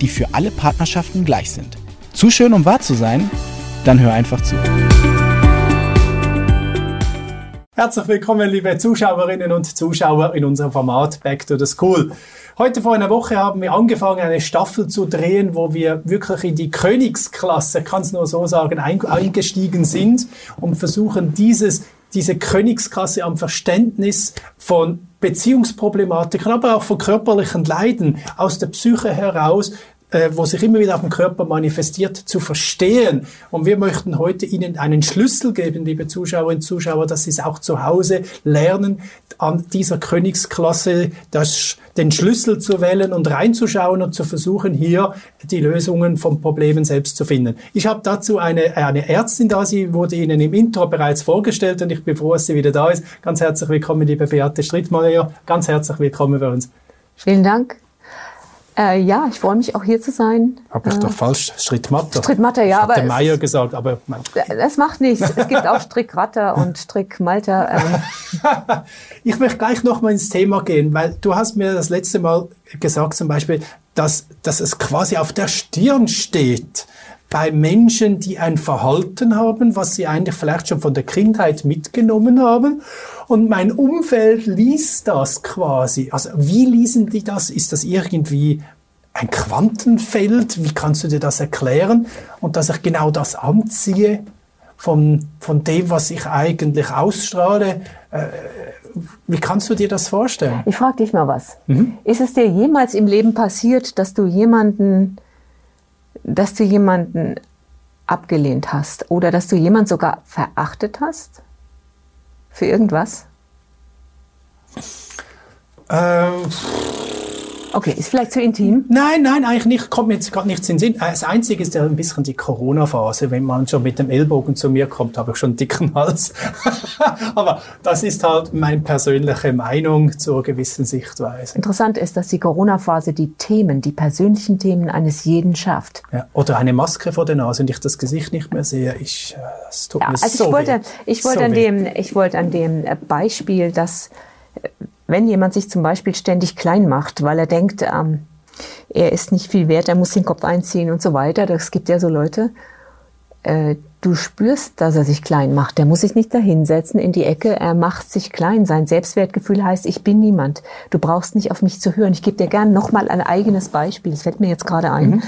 die für alle Partnerschaften gleich sind. Zu schön, um wahr zu sein? Dann hör einfach zu. Herzlich willkommen, liebe Zuschauerinnen und Zuschauer in unserem Format Back to the School. Heute vor einer Woche haben wir angefangen, eine Staffel zu drehen, wo wir wirklich in die Königsklasse, kann es nur so sagen, eingestiegen sind und versuchen, dieses, diese Königsklasse am Verständnis von Beziehungsproblematiken, aber auch von körperlichen Leiden aus der Psyche heraus äh, wo sich immer wieder auf dem Körper manifestiert, zu verstehen. Und wir möchten heute Ihnen einen Schlüssel geben, liebe Zuschauerinnen und Zuschauer, dass Sie es auch zu Hause lernen, an dieser Königsklasse das, den Schlüssel zu wählen und reinzuschauen und zu versuchen, hier die Lösungen von Problemen selbst zu finden. Ich habe dazu eine, eine Ärztin da, sie wurde Ihnen im Intro bereits vorgestellt und ich bin froh, dass sie wieder da ist. Ganz herzlich willkommen, liebe Beate Strittmeier. Ganz herzlich willkommen bei uns. Vielen Dank. Äh, ja, ich freue mich auch hier zu sein. Habe ich äh, doch falsch? Strickmatter. Strickmatter, ja. Hat der Meier gesagt, aber... Das macht nichts. Es gibt auch Strickratter und Strickmalter. Ähm. ich möchte gleich noch mal ins Thema gehen, weil du hast mir das letzte Mal gesagt zum Beispiel, dass, dass es quasi auf der Stirn steht bei Menschen, die ein Verhalten haben, was sie eigentlich vielleicht schon von der Kindheit mitgenommen haben. Und mein Umfeld liest das quasi. Also wie lesen die das? Ist das irgendwie ein Quantenfeld? Wie kannst du dir das erklären? Und dass ich genau das anziehe von, von dem, was ich eigentlich ausstrahle. Äh, wie kannst du dir das vorstellen? Ich frage dich mal was. Mhm. Ist es dir jemals im Leben passiert, dass du jemanden dass du jemanden abgelehnt hast oder dass du jemanden sogar verachtet hast? Für irgendwas? Ähm, Okay, ist vielleicht zu intim? Nein, nein, eigentlich nicht, kommt mir jetzt gerade nichts in den Sinn. Äh, das Einzige ist ja ein bisschen die Corona-Phase. Wenn man schon mit dem Ellbogen zu mir kommt, habe ich schon einen dicken Hals. Aber das ist halt meine persönliche Meinung zur gewissen Sichtweise. Interessant ist, dass die Corona-Phase die Themen, die persönlichen Themen eines jeden schafft. Ja, oder eine Maske vor der Nase und ich das Gesicht nicht mehr sehe. Ich, äh, das tut ja, mir also so ich wollte, weh. Ich wollte, so an dem, ich wollte an dem Beispiel, dass wenn jemand sich zum Beispiel ständig klein macht, weil er denkt, ähm, er ist nicht viel wert, er muss den Kopf einziehen und so weiter, das gibt ja so Leute, äh, du spürst, dass er sich klein macht. Der muss sich nicht dahinsetzen in die Ecke, er macht sich klein. Sein Selbstwertgefühl heißt, ich bin niemand. Du brauchst nicht auf mich zu hören. Ich gebe dir gern nochmal ein eigenes Beispiel, das fällt mir jetzt gerade ein. Mhm.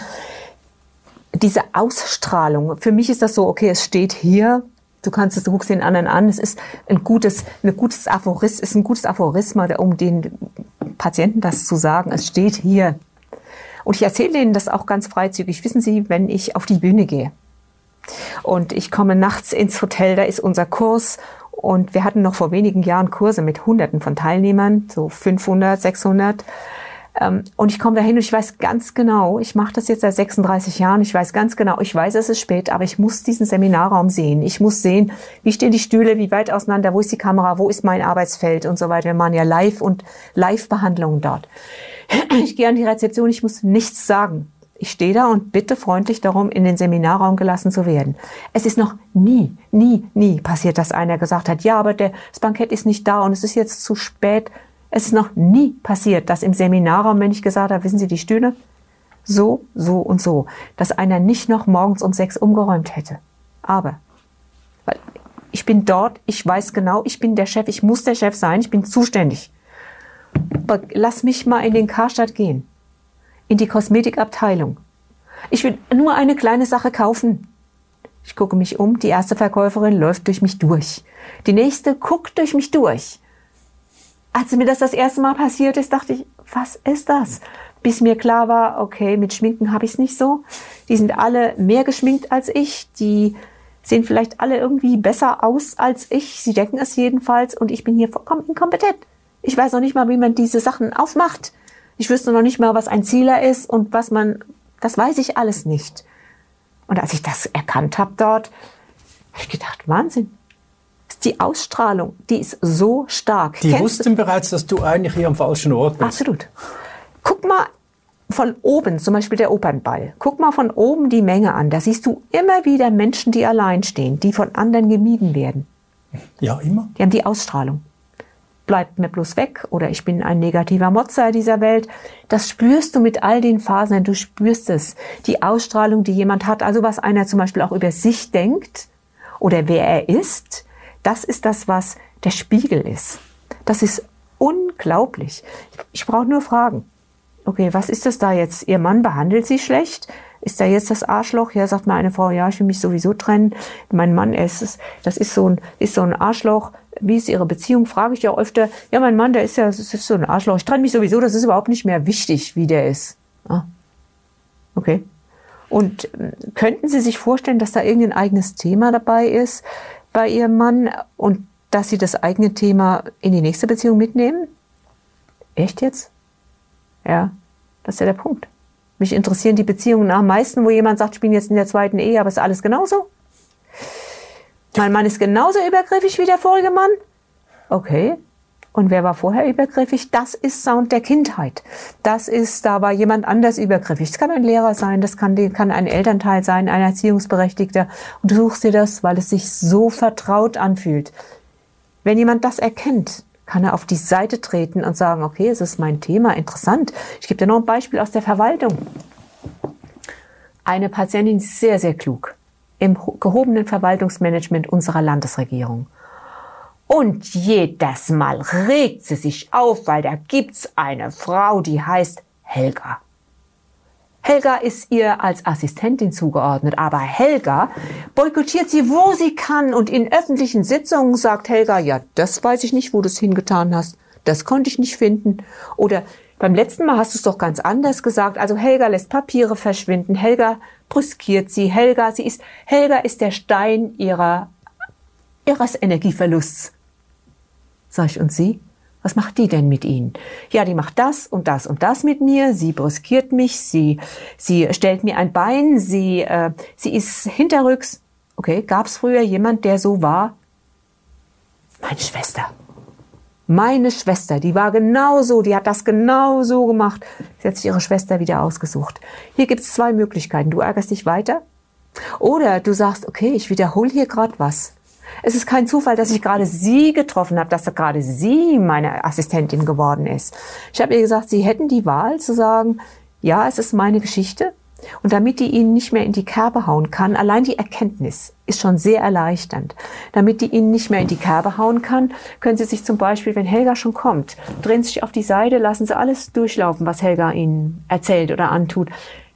Diese Ausstrahlung, für mich ist das so, okay, es steht hier, Du kannst es, du guckst den anderen an. Es ist ein gutes, ein gutes Aphoris, ist ein gutes Aphorisma, um den Patienten das zu sagen. Es steht hier. Und ich erzähle denen das auch ganz freizügig. Wissen Sie, wenn ich auf die Bühne gehe und ich komme nachts ins Hotel, da ist unser Kurs und wir hatten noch vor wenigen Jahren Kurse mit Hunderten von Teilnehmern, so 500, 600. Ähm, und ich komme dahin und ich weiß ganz genau, ich mache das jetzt seit 36 Jahren, ich weiß ganz genau, ich weiß, es ist spät, aber ich muss diesen Seminarraum sehen. Ich muss sehen, wie stehen die Stühle, wie weit auseinander, wo ist die Kamera, wo ist mein Arbeitsfeld und so weiter. Wir machen ja Live- und Live-Behandlungen dort. Ich gehe an die Rezeption, ich muss nichts sagen. Ich stehe da und bitte freundlich darum, in den Seminarraum gelassen zu werden. Es ist noch nie, nie, nie passiert, dass einer gesagt hat, ja, aber der, das Bankett ist nicht da und es ist jetzt zu spät. Es ist noch nie passiert, dass im Seminarraum, wenn ich gesagt habe, wissen Sie die Stühle? So, so und so, dass einer nicht noch morgens um sechs umgeräumt hätte. Aber, weil ich bin dort, ich weiß genau, ich bin der Chef, ich muss der Chef sein, ich bin zuständig. Aber lass mich mal in den Karstadt gehen, in die Kosmetikabteilung. Ich will nur eine kleine Sache kaufen. Ich gucke mich um, die erste Verkäuferin läuft durch mich durch. Die nächste guckt durch mich durch als mir das das erste Mal passiert ist, dachte ich, was ist das? Bis mir klar war, okay, mit Schminken habe ich es nicht so. Die sind alle mehr geschminkt als ich. Die sehen vielleicht alle irgendwie besser aus als ich. Sie denken es jedenfalls. Und ich bin hier vollkommen inkompetent. Ich weiß noch nicht mal, wie man diese Sachen aufmacht. Ich wüsste noch nicht mal, was ein Zieler ist und was man Das weiß ich alles nicht. Und als ich das erkannt habe dort, habe ich gedacht, Wahnsinn. Die Ausstrahlung, die ist so stark. Die Kennst wussten bereits, dass du eigentlich hier am falschen Ort bist. Absolut. Guck mal von oben, zum Beispiel der Opernball. Guck mal von oben die Menge an. Da siehst du immer wieder Menschen, die allein stehen, die von anderen gemieden werden. Ja, immer. Die haben die Ausstrahlung bleibt mir bloß weg oder ich bin ein negativer Motzer dieser Welt. Das spürst du mit all den Phasen, du spürst es. Die Ausstrahlung, die jemand hat, also was einer zum Beispiel auch über sich denkt oder wer er ist, das ist das, was der Spiegel ist. Das ist unglaublich. Ich brauche nur fragen. Okay, was ist das da jetzt? Ihr Mann behandelt sie schlecht? Ist da jetzt das Arschloch? Ja, sagt mal eine Frau, ja, ich will mich sowieso trennen. Mein Mann, ist, das ist so ein, ist so ein Arschloch wie ist Ihre Beziehung, frage ich ja öfter, ja, mein Mann, der ist ja das ist so ein Arschloch, ich trenne mich sowieso, das ist überhaupt nicht mehr wichtig, wie der ist. Ah, okay. Und ähm, könnten Sie sich vorstellen, dass da irgendein eigenes Thema dabei ist bei Ihrem Mann und dass Sie das eigene Thema in die nächste Beziehung mitnehmen? Echt jetzt? Ja, das ist ja der Punkt. Mich interessieren die Beziehungen am meisten, wo jemand sagt, ich bin jetzt in der zweiten Ehe, aber ist alles genauso? Mein Mann ist genauso übergriffig wie der vorige Mann. Okay. Und wer war vorher übergriffig? Das ist Sound der Kindheit. Das ist, da war jemand anders übergriffig. Das kann ein Lehrer sein, das kann, kann ein Elternteil sein, ein Erziehungsberechtigter. Und du suchst dir das, weil es sich so vertraut anfühlt. Wenn jemand das erkennt, kann er auf die Seite treten und sagen, okay, es ist mein Thema, interessant. Ich gebe dir noch ein Beispiel aus der Verwaltung. Eine Patientin sehr, sehr klug im gehobenen Verwaltungsmanagement unserer Landesregierung. Und jedes Mal regt sie sich auf, weil da gibt's eine Frau, die heißt Helga. Helga ist ihr als Assistentin zugeordnet, aber Helga boykottiert sie, wo sie kann und in öffentlichen Sitzungen sagt Helga, ja, das weiß ich nicht, wo du es hingetan hast, das konnte ich nicht finden. Oder beim letzten Mal hast du es doch ganz anders gesagt. Also Helga lässt Papiere verschwinden. Helga brüskiert sie. Helga, sie ist, Helga ist der Stein ihrer, ihres Energieverlusts. Sag ich, und sie? Was macht die denn mit Ihnen? Ja, die macht das und das und das mit mir. Sie brüskiert mich. Sie, sie stellt mir ein Bein. Sie, äh, sie ist hinterrücks. Okay, gab es früher jemand, der so war? Meine Schwester. Meine Schwester, die war genauso, die hat das genau so gemacht. Sie hat sich ihre Schwester wieder ausgesucht. Hier gibt es zwei Möglichkeiten. Du ärgerst dich weiter oder du sagst, okay, ich wiederhole hier gerade was. Es ist kein Zufall, dass ich gerade sie getroffen habe, dass gerade sie meine Assistentin geworden ist. Ich habe ihr gesagt, sie hätten die Wahl zu sagen, ja, es ist meine Geschichte, und damit die ihnen nicht mehr in die Kerbe hauen kann, allein die Erkenntnis ist schon sehr erleichternd. Damit die ihnen nicht mehr in die Kerbe hauen kann, können sie sich zum Beispiel, wenn Helga schon kommt, drehen sich auf die Seite, lassen sie alles durchlaufen, was Helga ihnen erzählt oder antut.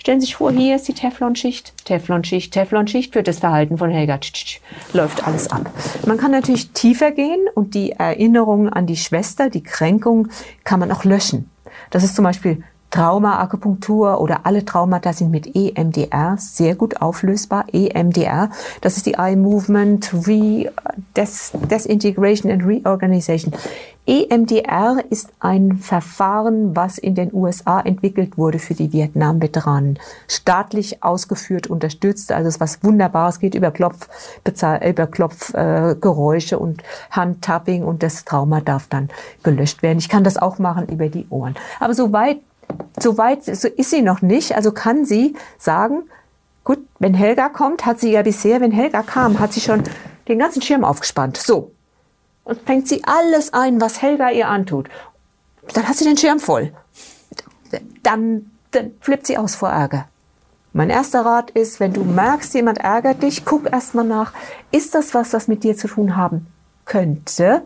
Stellen Sie sich vor, hier ist die Teflonschicht, Teflonschicht, Teflonschicht für das Verhalten von Helga. Tsch, tsch, läuft alles ab. Man kann natürlich tiefer gehen und die Erinnerungen an die Schwester, die Kränkung, kann man auch löschen. Das ist zum Beispiel Trauma-Akupunktur oder alle Traumata sind mit EMDR sehr gut auflösbar. EMDR, das ist die Eye Movement Re Des Desintegration and Reorganization. EMDR ist ein Verfahren, was in den USA entwickelt wurde für die Vietnam-Veteranen. Staatlich ausgeführt, unterstützt, also es ist was Wunderbares, geht über Klopf, über Klopfgeräusche äh, und Handtapping und das Trauma darf dann gelöscht werden. Ich kann das auch machen über die Ohren. Aber soweit so weit so ist sie noch nicht. Also kann sie sagen, gut, wenn Helga kommt, hat sie ja bisher, wenn Helga kam, hat sie schon den ganzen Schirm aufgespannt. So. Und fängt sie alles ein, was Helga ihr antut. Dann hat sie den Schirm voll. Dann, dann flippt sie aus vor Ärger. Mein erster Rat ist, wenn du merkst, jemand ärgert dich, guck erstmal nach, ist das was, das mit dir zu tun haben könnte?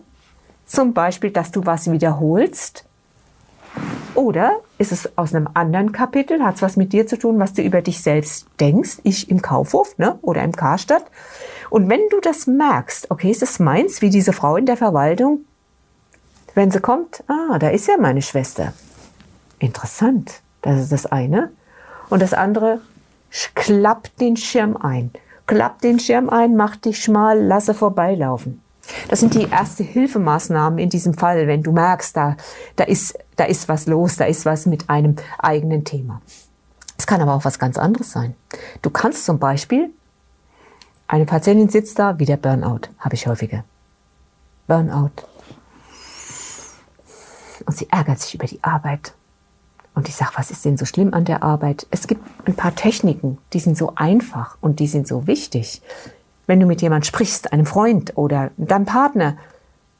Zum Beispiel, dass du was wiederholst oder ist es aus einem anderen Kapitel, hat es was mit dir zu tun, was du über dich selbst denkst, ich im Kaufhof ne? oder im Karstadt. Und wenn du das merkst, okay, ist es meins, wie diese Frau in der Verwaltung, wenn sie kommt, ah, da ist ja meine Schwester. Interessant, das ist das eine. Und das andere, klappt den Schirm ein. Klappt den Schirm ein, mach dich schmal, lasse vorbeilaufen. Das sind die erste Hilfemaßnahmen in diesem Fall, wenn du merkst, da, da, ist, da ist was los, da ist was mit einem eigenen Thema. Es kann aber auch was ganz anderes sein. Du kannst zum Beispiel, eine Patientin sitzt da, wieder Burnout, habe ich häufiger. Burnout. Und sie ärgert sich über die Arbeit. Und ich sage, was ist denn so schlimm an der Arbeit? Es gibt ein paar Techniken, die sind so einfach und die sind so wichtig. Wenn du mit jemand sprichst, einem Freund oder deinem Partner,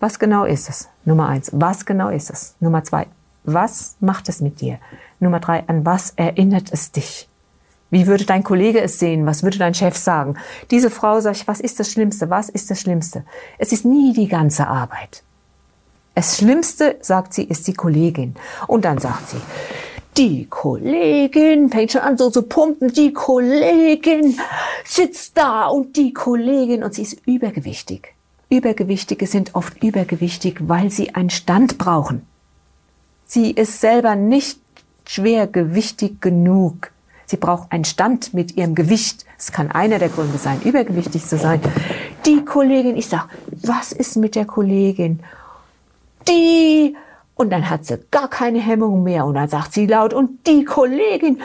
was genau ist es? Nummer eins, was genau ist es? Nummer zwei, was macht es mit dir? Nummer drei, an was erinnert es dich? Wie würde dein Kollege es sehen? Was würde dein Chef sagen? Diese Frau sagt, was ist das Schlimmste? Was ist das Schlimmste? Es ist nie die ganze Arbeit. Das Schlimmste, sagt sie, ist die Kollegin. Und dann sagt sie, die Kollegin fängt schon an so zu pumpen, die Kollegin sitzt da und die Kollegin und sie ist übergewichtig. Übergewichtige sind oft übergewichtig, weil sie einen Stand brauchen. Sie ist selber nicht schwergewichtig genug. Sie braucht einen Stand mit ihrem Gewicht. Es kann einer der Gründe sein, übergewichtig zu sein. Die Kollegin, ich sag, was ist mit der Kollegin? Die und dann hat sie gar keine Hemmung mehr und dann sagt sie laut, und die Kollegin,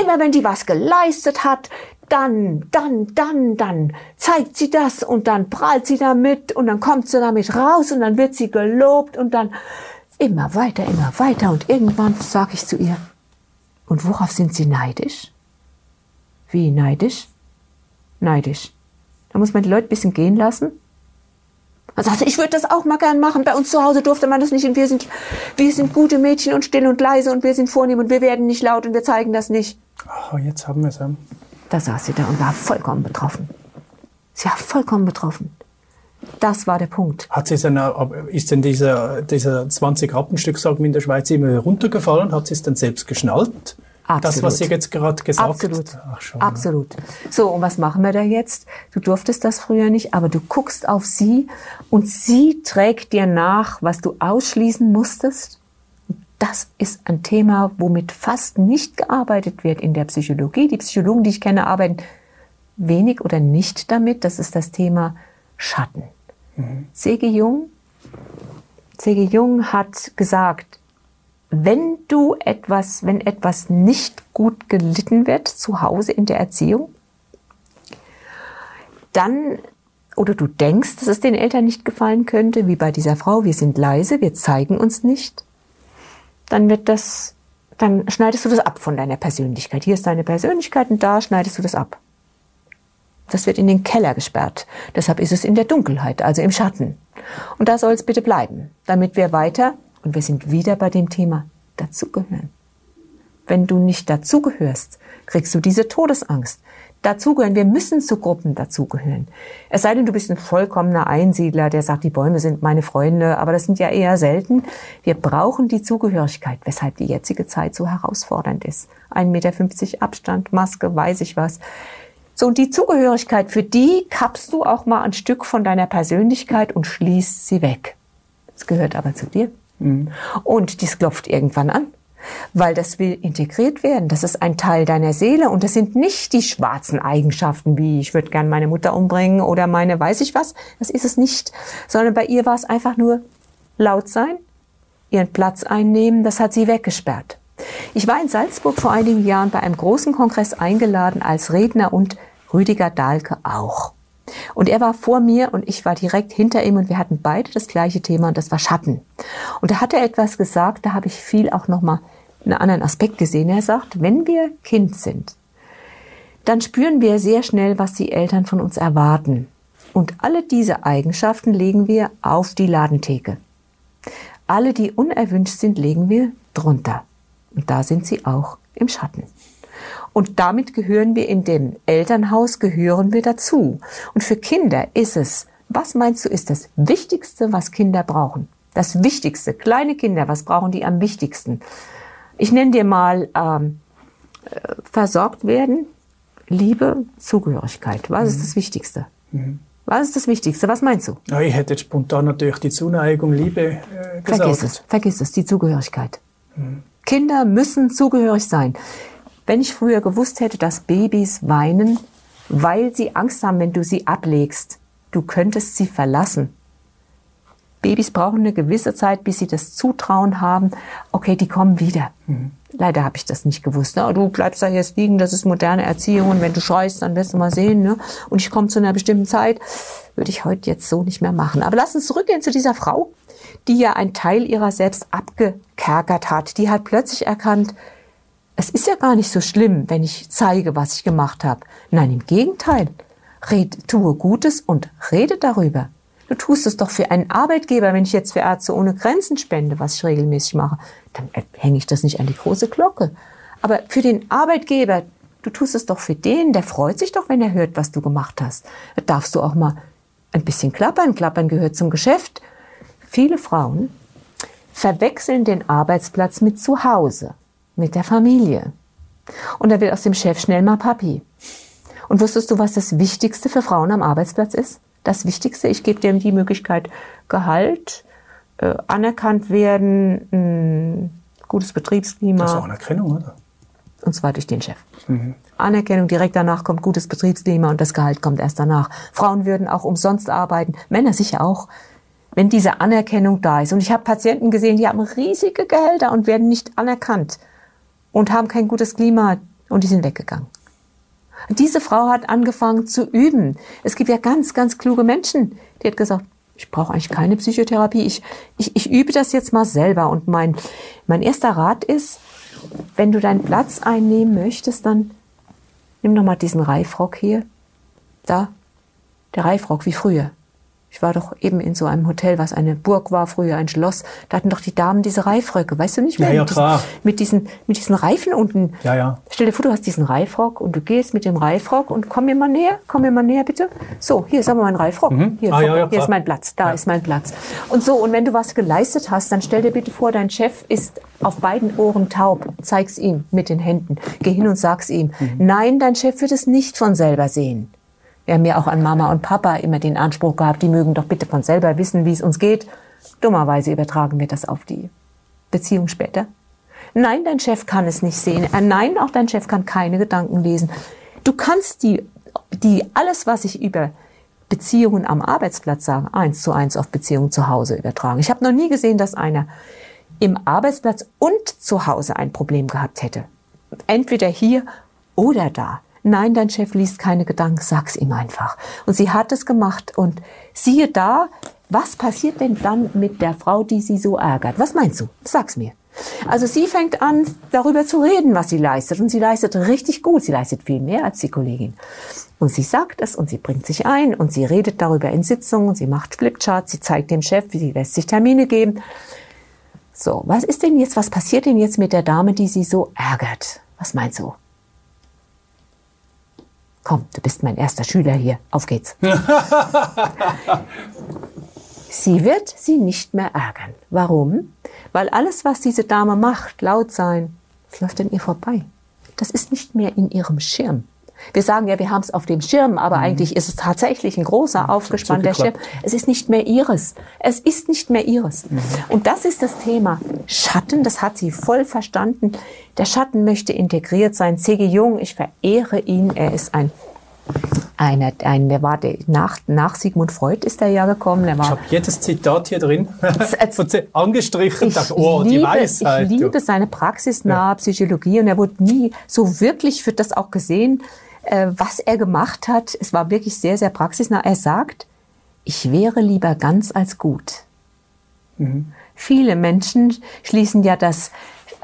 immer wenn die was geleistet hat, dann, dann, dann, dann zeigt sie das und dann prahlt sie damit und dann kommt sie damit raus und dann wird sie gelobt und dann immer weiter, immer weiter und irgendwann sage ich zu ihr, und worauf sind Sie neidisch? Wie neidisch? Neidisch. Da muss man die Leute ein bisschen gehen lassen. Dann sagt sie, ich würde das auch mal gern machen. Bei uns zu Hause durfte man das nicht und wir sind, wir sind gute Mädchen und still und leise und wir sind vornehm und wir werden nicht laut und wir zeigen das nicht. Oh, jetzt haben wir es. Da saß sie da und war vollkommen betroffen. Sie war vollkommen betroffen. Das war der Punkt. Hat sie dann, ist denn dieser, dieser 20 Rappenstück, sagen wir in der Schweiz, immer runtergefallen? Hat sie es dann selbst geschnallt? Absolut. Das, was Sie jetzt gerade gesagt Absolut. Ach, schon, Absolut. So, und was machen wir da jetzt? Du durftest das früher nicht, aber du guckst auf sie und sie trägt dir nach, was du ausschließen musstest. Das ist ein Thema, womit fast nicht gearbeitet wird in der Psychologie. Die Psychologen, die ich kenne, arbeiten wenig oder nicht damit. Das ist das Thema Schatten. Mhm. C.G. Jung, C.G. Jung hat gesagt, wenn du etwas, wenn etwas nicht gut gelitten wird zu Hause in der Erziehung, dann oder du denkst, dass es den Eltern nicht gefallen könnte, wie bei dieser Frau, wir sind leise, wir zeigen uns nicht, dann wird das, dann schneidest du das ab von deiner Persönlichkeit. Hier ist deine Persönlichkeit und da schneidest du das ab. Das wird in den Keller gesperrt. Deshalb ist es in der Dunkelheit, also im Schatten. Und da soll es bitte bleiben, damit wir weiter, und wir sind wieder bei dem Thema, dazugehören. Wenn du nicht dazugehörst, kriegst du diese Todesangst. Dazugehören, wir müssen zu Gruppen dazugehören. Es sei denn, du bist ein vollkommener Einsiedler, der sagt, die Bäume sind meine Freunde, aber das sind ja eher selten. Wir brauchen die Zugehörigkeit, weshalb die jetzige Zeit so herausfordernd ist. 1,50 Meter Abstand, Maske, weiß ich was. So, und die Zugehörigkeit, für die kappst du auch mal ein Stück von deiner Persönlichkeit und schließt sie weg. Das gehört aber zu dir. Mhm. Und dies klopft irgendwann an, weil das will integriert werden. Das ist ein Teil deiner Seele und das sind nicht die schwarzen Eigenschaften, wie ich würde gern meine Mutter umbringen oder meine weiß ich was. Das ist es nicht, sondern bei ihr war es einfach nur laut sein, ihren Platz einnehmen, das hat sie weggesperrt. Ich war in Salzburg vor einigen Jahren bei einem großen Kongress eingeladen als Redner und Rüdiger Dahlke auch. Und er war vor mir und ich war direkt hinter ihm und wir hatten beide das gleiche Thema und das war Schatten. Und da hat er etwas gesagt, da habe ich viel auch nochmal einen anderen Aspekt gesehen. Er sagt, wenn wir Kind sind, dann spüren wir sehr schnell, was die Eltern von uns erwarten. Und alle diese Eigenschaften legen wir auf die Ladentheke. Alle, die unerwünscht sind, legen wir drunter. Und da sind sie auch im Schatten. Und damit gehören wir in dem Elternhaus, gehören wir dazu. Und für Kinder ist es, was meinst du, ist das Wichtigste, was Kinder brauchen? Das Wichtigste, kleine Kinder, was brauchen die am wichtigsten? Ich nenne dir mal ähm, äh, versorgt werden, Liebe, Zugehörigkeit. Was mhm. ist das Wichtigste? Mhm. Was ist das Wichtigste? Was meinst du? Ja, ich hätte spontan natürlich die Zuneigung, Liebe äh, gesagt. Vergiss es, vergiss es, die Zugehörigkeit. Mhm. Kinder müssen zugehörig sein. Wenn ich früher gewusst hätte, dass Babys weinen, weil sie Angst haben, wenn du sie ablegst, du könntest sie verlassen. Babys brauchen eine gewisse Zeit, bis sie das Zutrauen haben, okay, die kommen wieder. Mhm. Leider habe ich das nicht gewusst. Ne? Du bleibst da jetzt liegen, das ist moderne Erziehung und wenn du schreist, dann wirst du mal sehen. Ne? Und ich komme zu einer bestimmten Zeit, würde ich heute jetzt so nicht mehr machen. Aber lass uns zurückgehen zu dieser Frau, die ja einen Teil ihrer selbst abgekerkert hat. Die hat plötzlich erkannt, es ist ja gar nicht so schlimm, wenn ich zeige, was ich gemacht habe. Nein, im Gegenteil. Red, tue Gutes und rede darüber. Du tust es doch für einen Arbeitgeber, wenn ich jetzt für Ärzte ohne Grenzen spende, was ich regelmäßig mache, dann hänge ich das nicht an die große Glocke. Aber für den Arbeitgeber, du tust es doch für den, der freut sich doch, wenn er hört, was du gemacht hast. Da darfst du auch mal ein bisschen klappern. Klappern gehört zum Geschäft. Viele Frauen verwechseln den Arbeitsplatz mit Zuhause, mit der Familie. Und da wird aus dem Chef schnell mal Papi. Und wusstest du, was das Wichtigste für Frauen am Arbeitsplatz ist? Das Wichtigste, ich gebe dir die Möglichkeit, Gehalt, äh, anerkannt werden, ein gutes Betriebsklima. Das ist auch Anerkennung, oder? Und zwar durch den Chef. Mhm. Anerkennung, direkt danach kommt gutes Betriebsklima und das Gehalt kommt erst danach. Frauen würden auch umsonst arbeiten, Männer sicher auch, wenn diese Anerkennung da ist. Und ich habe Patienten gesehen, die haben riesige Gehälter und werden nicht anerkannt und haben kein gutes Klima und die sind weggegangen. Diese Frau hat angefangen zu üben. Es gibt ja ganz, ganz kluge Menschen, die hat gesagt, ich brauche eigentlich keine Psychotherapie. Ich, ich, ich übe das jetzt mal selber. Und mein, mein erster Rat ist, wenn du deinen Platz einnehmen möchtest, dann nimm doch mal diesen Reifrock hier. Da, der Reifrock wie früher. Ich war doch eben in so einem Hotel, was eine Burg war, früher ein Schloss. Da hatten doch die Damen diese Reifröcke, weißt du nicht mehr? Ja, ja, klar. Mit diesen, mit diesen Reifen unten. Ja, ja. Stell dir vor, du hast diesen Reifrock und du gehst mit dem Reifrock und komm mir mal näher, komm mir mal näher bitte. So, hier ist aber mein Reifrock. Mhm. Hier, ah, ja, ja, hier ist mein Platz, da ist mein Platz. Und so, und wenn du was geleistet hast, dann stell dir bitte vor, dein Chef ist auf beiden Ohren taub. Zeig's ihm mit den Händen. Geh hin und sag's ihm. Mhm. Nein, dein Chef wird es nicht von selber sehen. Wir haben ja auch an Mama und Papa immer den Anspruch gehabt, die mögen doch bitte von selber wissen, wie es uns geht. Dummerweise übertragen wir das auf die Beziehung später. Nein, dein Chef kann es nicht sehen. Äh, nein, auch dein Chef kann keine Gedanken lesen. Du kannst die, die, alles, was ich über Beziehungen am Arbeitsplatz sage, eins zu eins auf Beziehungen zu Hause übertragen. Ich habe noch nie gesehen, dass einer im Arbeitsplatz und zu Hause ein Problem gehabt hätte. Entweder hier oder da. Nein, dein Chef liest keine Gedanken, sag's ihm einfach. Und sie hat es gemacht und siehe da, was passiert denn dann mit der Frau, die sie so ärgert? Was meinst du? Sag's mir. Also sie fängt an, darüber zu reden, was sie leistet. Und sie leistet richtig gut. Sie leistet viel mehr als die Kollegin. Und sie sagt es und sie bringt sich ein und sie redet darüber in Sitzungen, sie macht Flipcharts, sie zeigt dem Chef, wie sie lässt sich Termine geben. So, was ist denn jetzt, was passiert denn jetzt mit der Dame, die sie so ärgert? Was meinst du? Komm, du bist mein erster Schüler hier. Auf geht's. sie wird sie nicht mehr ärgern. Warum? Weil alles, was diese Dame macht, laut sein, das läuft an ihr vorbei. Das ist nicht mehr in ihrem Schirm. Wir sagen ja, wir haben es auf dem Schirm, aber mhm. eigentlich ist es tatsächlich ein großer, aufgespannter Schirm. Es ist nicht mehr ihres. Es ist nicht mehr ihres. Mhm. Und das ist das Thema Schatten. Das hat sie voll verstanden. Der Schatten möchte integriert sein. C.G. Jung, ich verehre ihn. Er ist ein einer, ein, der war nach, nach Sigmund Freud ist er ja gekommen. Der war, ich habe jedes Zitat hier drin angestrichen. Ich, dachte, oh, liebe, die Weisheit. Ich liebe seine praxisnahe ja. Psychologie und er wurde nie so wirklich für das auch gesehen, äh, was er gemacht hat. Es war wirklich sehr, sehr praxisnah. Er sagt, ich wäre lieber ganz als gut. Mhm. Viele Menschen schließen ja das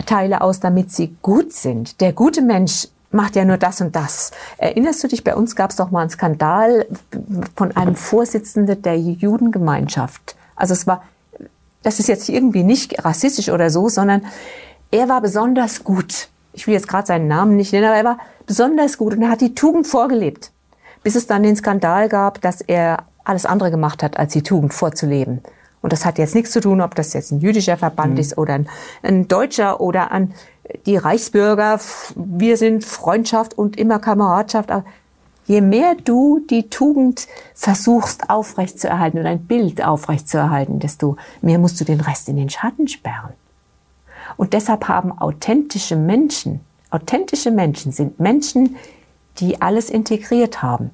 Teile aus, damit sie gut sind. Der gute Mensch macht ja nur das und das. Erinnerst du dich, bei uns gab es doch mal einen Skandal von einem Vorsitzenden der Judengemeinschaft. Also es war, das ist jetzt irgendwie nicht rassistisch oder so, sondern er war besonders gut. Ich will jetzt gerade seinen Namen nicht nennen, aber er war besonders gut und er hat die Tugend vorgelebt, bis es dann den Skandal gab, dass er alles andere gemacht hat, als die Tugend vorzuleben. Und das hat jetzt nichts zu tun, ob das jetzt ein jüdischer Verband mhm. ist oder ein, ein deutscher oder ein die Reichsbürger, wir sind Freundschaft und immer Kameradschaft. Aber je mehr du die Tugend versuchst aufrechtzuerhalten oder ein Bild aufrechtzuerhalten, desto mehr musst du den Rest in den Schatten sperren. Und deshalb haben authentische Menschen, authentische Menschen sind Menschen, die alles integriert haben,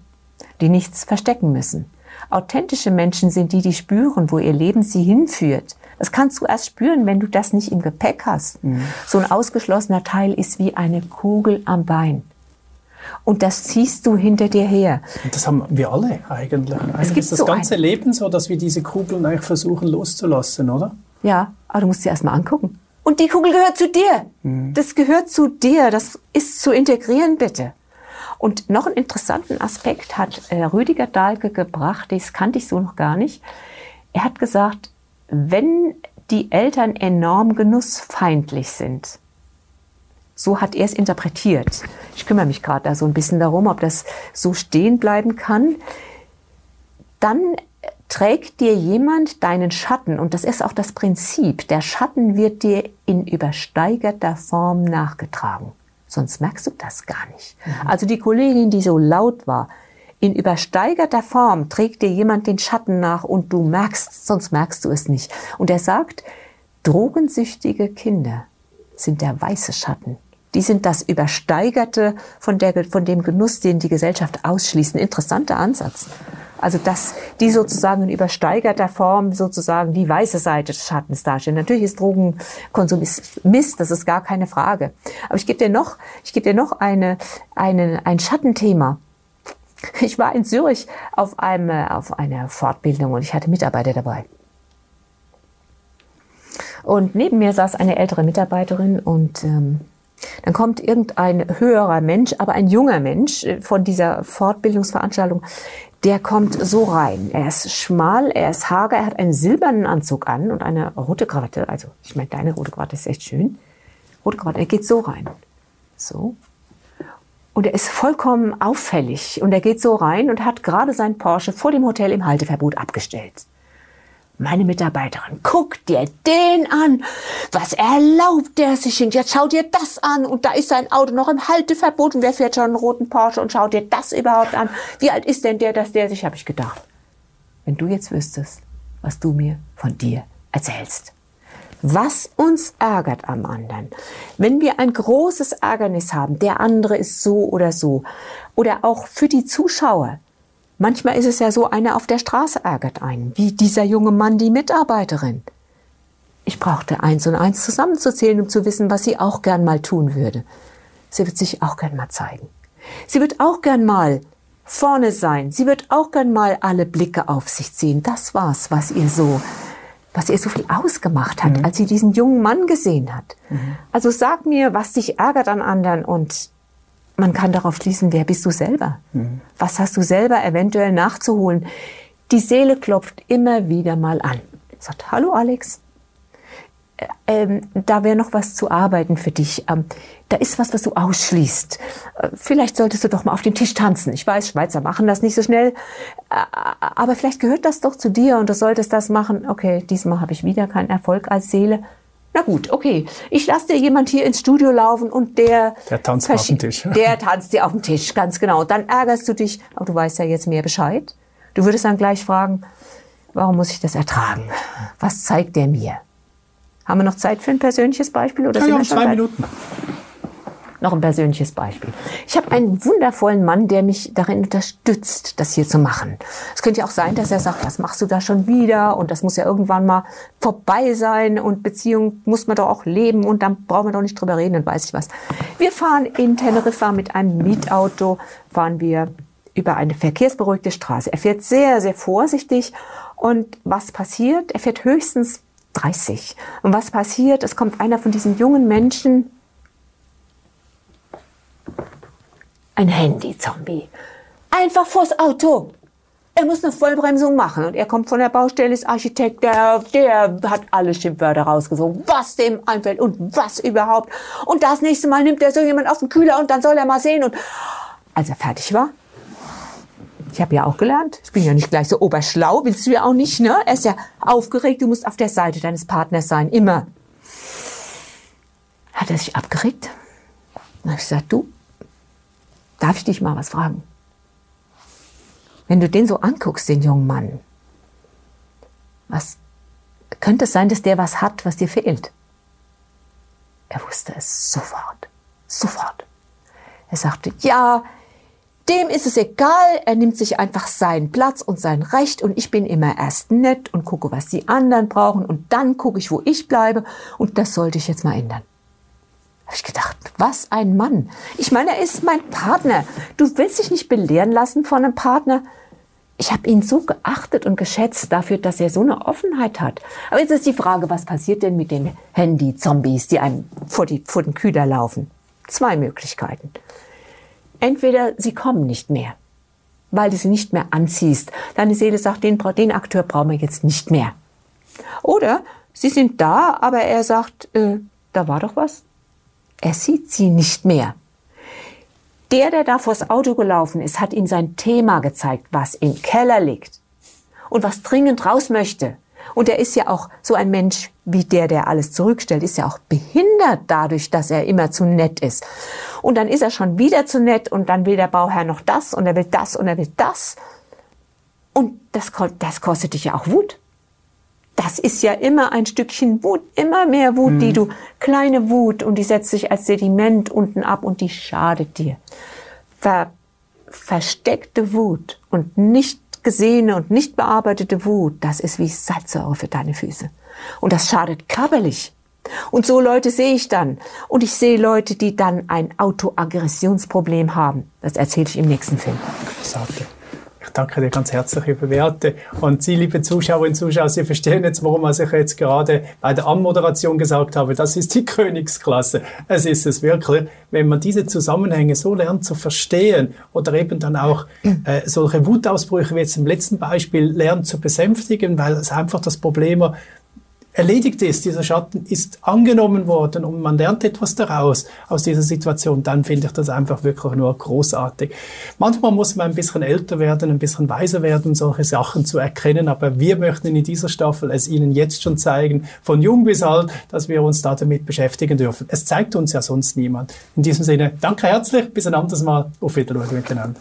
die nichts verstecken müssen. Authentische Menschen sind die, die spüren, wo ihr Leben sie hinführt, Das kannst du erst spüren, wenn du das nicht im Gepäck hast. Mhm. So ein ausgeschlossener Teil ist wie eine Kugel am Bein. Und das ziehst du hinter dir her. Und das haben wir alle eigentlich. eigentlich es gibt ist das so ganze. Leben so, dass wir diese Kugeln eigentlich versuchen loszulassen, oder? Ja, aber du musst sie erstmal angucken. Und die Kugel gehört zu dir. Mhm. Das gehört zu dir. Das ist zu integrieren, bitte. Und noch einen interessanten Aspekt hat äh, Rüdiger Dahlke gebracht, das kannte ich so noch gar nicht. Er hat gesagt, wenn die Eltern enorm genussfeindlich sind, so hat er es interpretiert. Ich kümmere mich gerade da so ein bisschen darum, ob das so stehen bleiben kann. Dann trägt dir jemand deinen Schatten, und das ist auch das Prinzip, der Schatten wird dir in übersteigerter Form nachgetragen. Sonst merkst du das gar nicht. Mhm. Also die Kollegin, die so laut war, in übersteigerter Form trägt dir jemand den Schatten nach und du merkst, sonst merkst du es nicht. Und er sagt, drogensüchtige Kinder sind der weiße Schatten die sind das Übersteigerte von, der, von dem Genuss, den die Gesellschaft ausschließt. Ein interessanter Ansatz. Also dass die sozusagen in übersteigerter Form sozusagen die weiße Seite des Schattens darstellen. Natürlich ist Drogenkonsum Mist, das ist gar keine Frage. Aber ich gebe dir noch, ich gebe dir noch eine, eine, ein Schattenthema. Ich war in Zürich auf, einem, auf einer Fortbildung und ich hatte Mitarbeiter dabei. Und neben mir saß eine ältere Mitarbeiterin und ähm, dann kommt irgendein höherer Mensch, aber ein junger Mensch äh, von dieser Fortbildungsveranstaltung, der kommt so rein. Er ist schmal, er ist hager, er hat einen silbernen Anzug an und eine rote Krawatte. Also, ich meine, deine rote Krawatte ist echt schön. Rote Krawatte, er geht so rein. So. Und er ist vollkommen auffällig. Und er geht so rein und hat gerade sein Porsche vor dem Hotel im Halteverbot abgestellt. Meine Mitarbeiterin, guck dir den an. Was erlaubt der sich hin? Jetzt schau dir das an. Und da ist sein Auto noch im Halteverbot. Und wer fährt schon einen roten Porsche und schau dir das überhaupt an? Wie alt ist denn der, dass der sich, habe ich gedacht. Wenn du jetzt wüsstest, was du mir von dir erzählst. Was uns ärgert am anderen. Wenn wir ein großes Ärgernis haben, der andere ist so oder so. Oder auch für die Zuschauer. Manchmal ist es ja so, einer auf der Straße ärgert einen, wie dieser junge Mann die Mitarbeiterin. Ich brauchte eins und eins zusammenzuzählen, um zu wissen, was sie auch gern mal tun würde. Sie wird sich auch gern mal zeigen. Sie wird auch gern mal vorne sein. Sie wird auch gern mal alle Blicke auf sich ziehen. Das war's, was ihr so, was ihr so viel ausgemacht hat, mhm. als sie diesen jungen Mann gesehen hat. Mhm. Also sag mir, was dich ärgert an anderen und man kann darauf schließen, wer bist du selber? Mhm. Was hast du selber eventuell nachzuholen? Die Seele klopft immer wieder mal an. Sagt, hallo Alex, äh, ähm, da wäre noch was zu arbeiten für dich. Ähm, da ist was, was du ausschließt. Äh, vielleicht solltest du doch mal auf den Tisch tanzen. Ich weiß, Schweizer machen das nicht so schnell, äh, aber vielleicht gehört das doch zu dir und du solltest das machen. Okay, diesmal habe ich wieder keinen Erfolg als Seele. Na gut, okay. Ich lasse dir jemand hier ins Studio laufen und der... Der tanzt auf dem Tisch. Der tanzt dir auf dem Tisch, ganz genau. Dann ärgerst du dich, aber du weißt ja jetzt mehr Bescheid. Du würdest dann gleich fragen, warum muss ich das ertragen? Was zeigt der mir? Haben wir noch Zeit für ein persönliches Beispiel? Oder ja, ja, zwei Minuten noch ein persönliches Beispiel. Ich habe einen wundervollen Mann, der mich darin unterstützt, das hier zu machen. Es könnte ja auch sein, dass er sagt, was machst du da schon wieder? Und das muss ja irgendwann mal vorbei sein und Beziehung muss man doch auch leben und dann brauchen wir doch nicht drüber reden und weiß ich was. Wir fahren in Teneriffa mit einem Mietauto, fahren wir über eine verkehrsberuhigte Straße. Er fährt sehr, sehr vorsichtig und was passiert? Er fährt höchstens 30. Und was passiert? Es kommt einer von diesen jungen Menschen, Ein Handy-Zombie. Einfach vors Auto. Er muss eine Vollbremsung machen und er kommt von der Baustelle, ist Architekt, der, der hat alle Schimpfwörter rausgesogen, was dem einfällt und was überhaupt. Und das nächste Mal nimmt er so jemand auf den Kühler und dann soll er mal sehen und als er fertig war, ich habe ja auch gelernt, ich bin ja nicht gleich so oberschlau, willst du ja auch nicht, ne? Er ist ja aufgeregt, du musst auf der Seite deines Partners sein, immer. Hat er sich abgeregt? Dann habe ich gesagt, du, Darf ich dich mal was fragen? Wenn du den so anguckst, den jungen Mann, was könnte es sein, dass der was hat, was dir fehlt? Er wusste es sofort, sofort. Er sagte, ja, Dem ist es egal, er nimmt sich einfach seinen Platz und sein Recht und ich bin immer erst nett und gucke, was die anderen brauchen und dann gucke ich, wo ich bleibe und das sollte ich jetzt mal ändern. Habe ich gedacht, was ein Mann. Ich meine, er ist mein Partner. Du willst dich nicht belehren lassen von einem Partner. Ich habe ihn so geachtet und geschätzt dafür, dass er so eine Offenheit hat. Aber jetzt ist die Frage, was passiert denn mit den Handy-Zombies, die einem vor, die, vor den Kühler laufen? Zwei Möglichkeiten. Entweder sie kommen nicht mehr, weil du sie nicht mehr anziehst. Deine Seele sagt, den, den Akteur brauchen wir jetzt nicht mehr. Oder sie sind da, aber er sagt, äh, da war doch was. Er sieht sie nicht mehr. Der, der da vors Auto gelaufen ist, hat ihm sein Thema gezeigt, was im Keller liegt und was dringend raus möchte. Und er ist ja auch so ein Mensch wie der, der alles zurückstellt, ist ja auch behindert dadurch, dass er immer zu nett ist. Und dann ist er schon wieder zu nett und dann will der Bauherr noch das und er will das und er will das. Und das, das kostet dich ja auch Wut. Das ist ja immer ein Stückchen Wut, immer mehr Wut, mhm. die du, kleine Wut und die setzt sich als Sediment unten ab und die schadet dir. Ver, versteckte Wut und nicht gesehene und nicht bearbeitete Wut, das ist wie Salzsäure für deine Füße. Und das schadet körperlich. Und so Leute sehe ich dann. Und ich sehe Leute, die dann ein Autoaggressionsproblem haben. Das erzähle ich im nächsten Film. Großartig danke dir ganz herzlich, liebe Beate. Und Sie, liebe Zuschauerinnen und Zuschauer, Sie verstehen jetzt, warum ich jetzt gerade bei der Anmoderation gesagt habe, das ist die Königsklasse. Es ist es wirklich. Wenn man diese Zusammenhänge so lernt zu verstehen oder eben dann auch äh, solche Wutausbrüche wie jetzt im letzten Beispiel lernt zu besänftigen, weil es einfach das Problem erledigt ist, dieser Schatten ist angenommen worden und man lernt etwas daraus, aus dieser Situation, dann finde ich das einfach wirklich nur großartig. Manchmal muss man ein bisschen älter werden, ein bisschen weiser werden, solche Sachen zu erkennen, aber wir möchten in dieser Staffel es Ihnen jetzt schon zeigen, von jung bis alt, dass wir uns da damit beschäftigen dürfen. Es zeigt uns ja sonst niemand. In diesem Sinne, danke herzlich, bis ein anderes Mal, auf Wiedersehen miteinander.